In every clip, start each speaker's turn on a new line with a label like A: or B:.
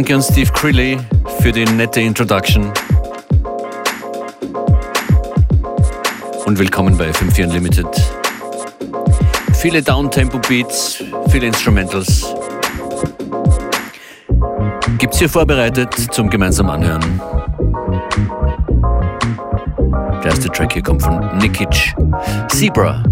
A: Danke an Steve Crilly für die nette Introduction. Und willkommen bei FM4 Unlimited. Viele Downtempo-Beats, viele Instrumentals. Gibt's hier vorbereitet zum gemeinsamen Anhören. Der erste Track hier kommt von Nikic. Zebra.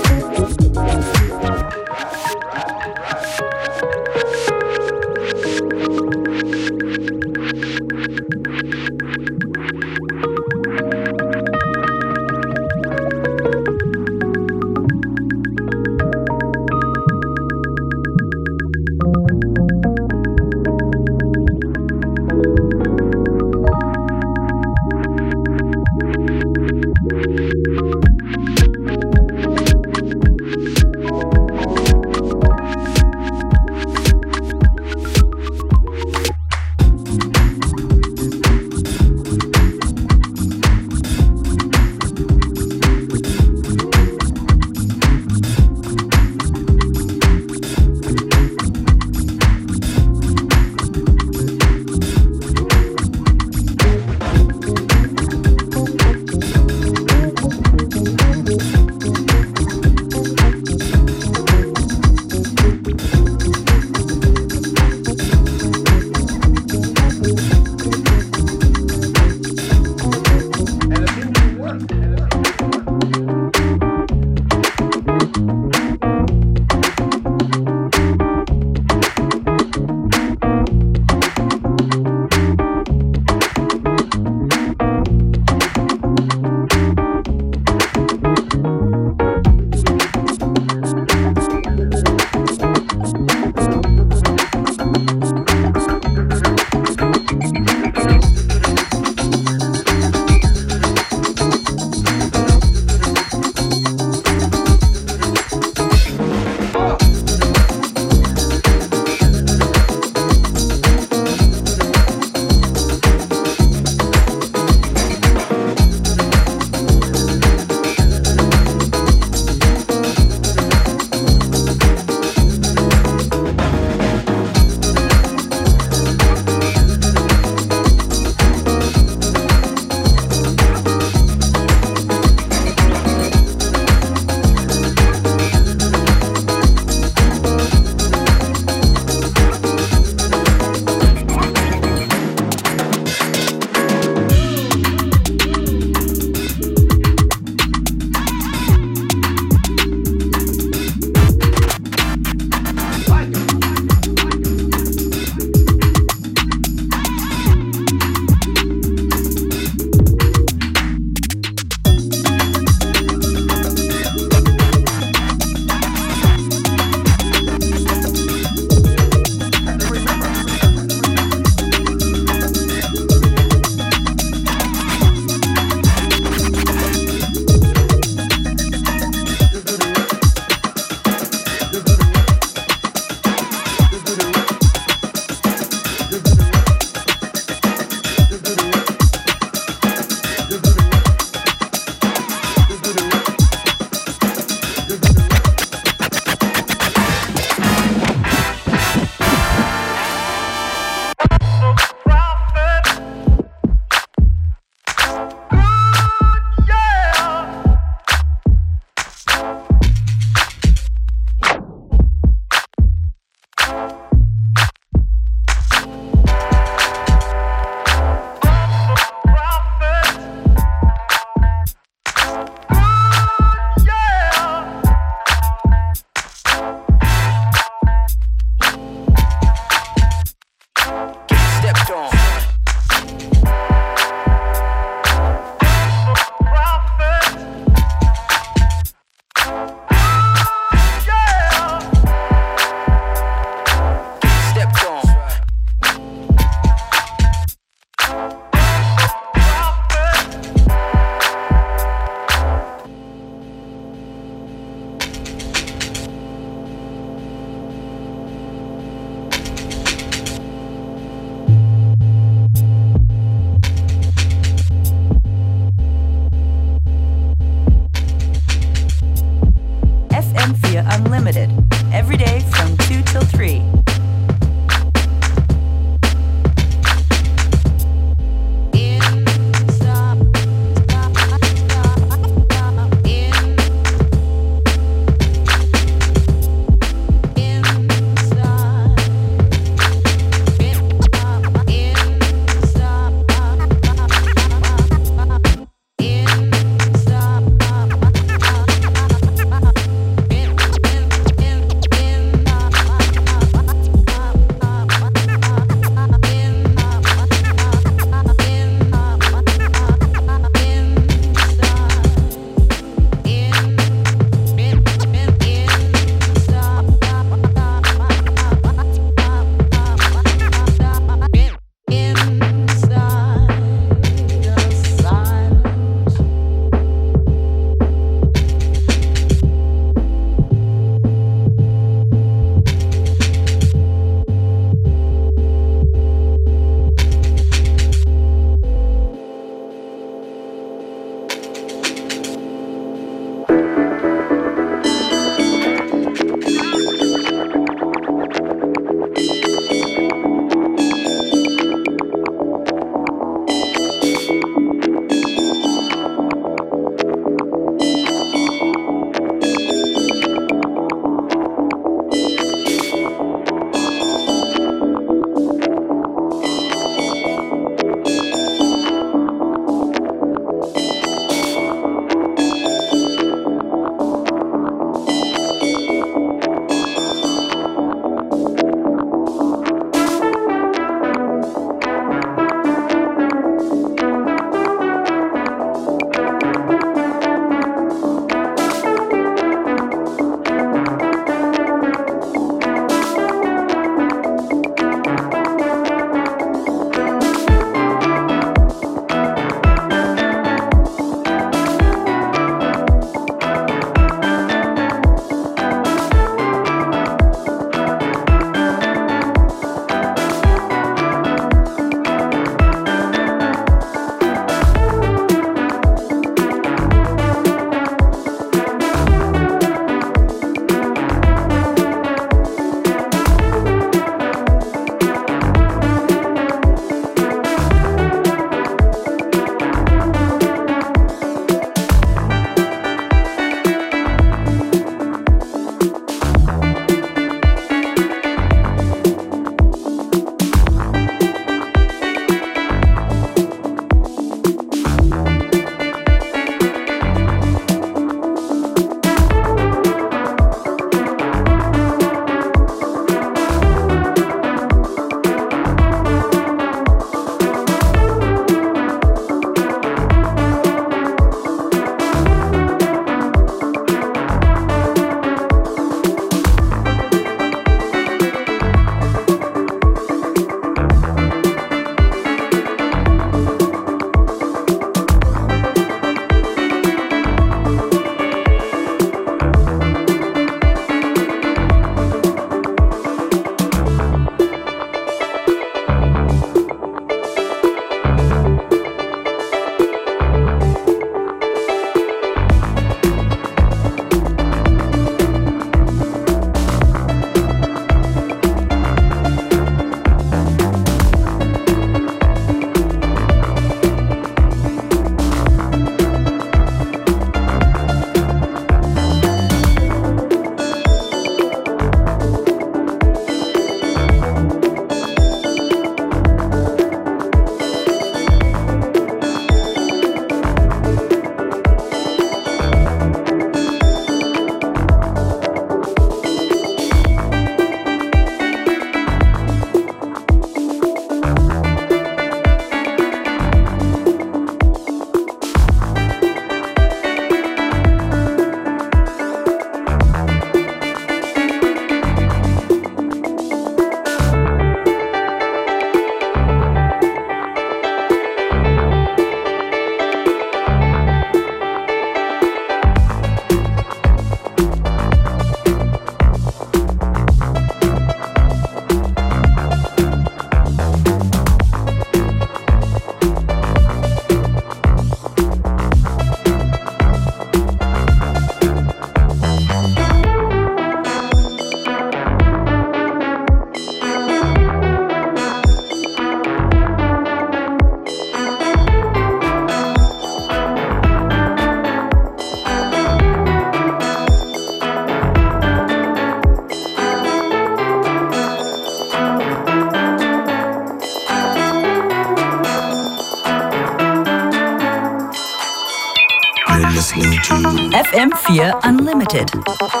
B: FM4 Unlimited.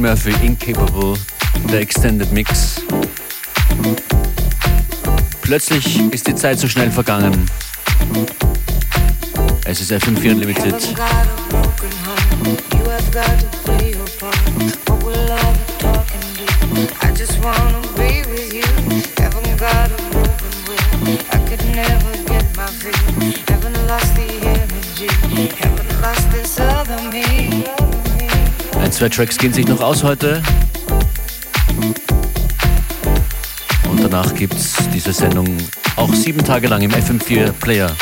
C: Murphy Incapable, der Extended Mix. Plötzlich ist die Zeit so schnell vergangen. Es ist FM4 Unlimited. Zwei Tracks gehen sich noch aus heute. Und danach gibt es diese Sendung auch sieben Tage lang im FM4 Player.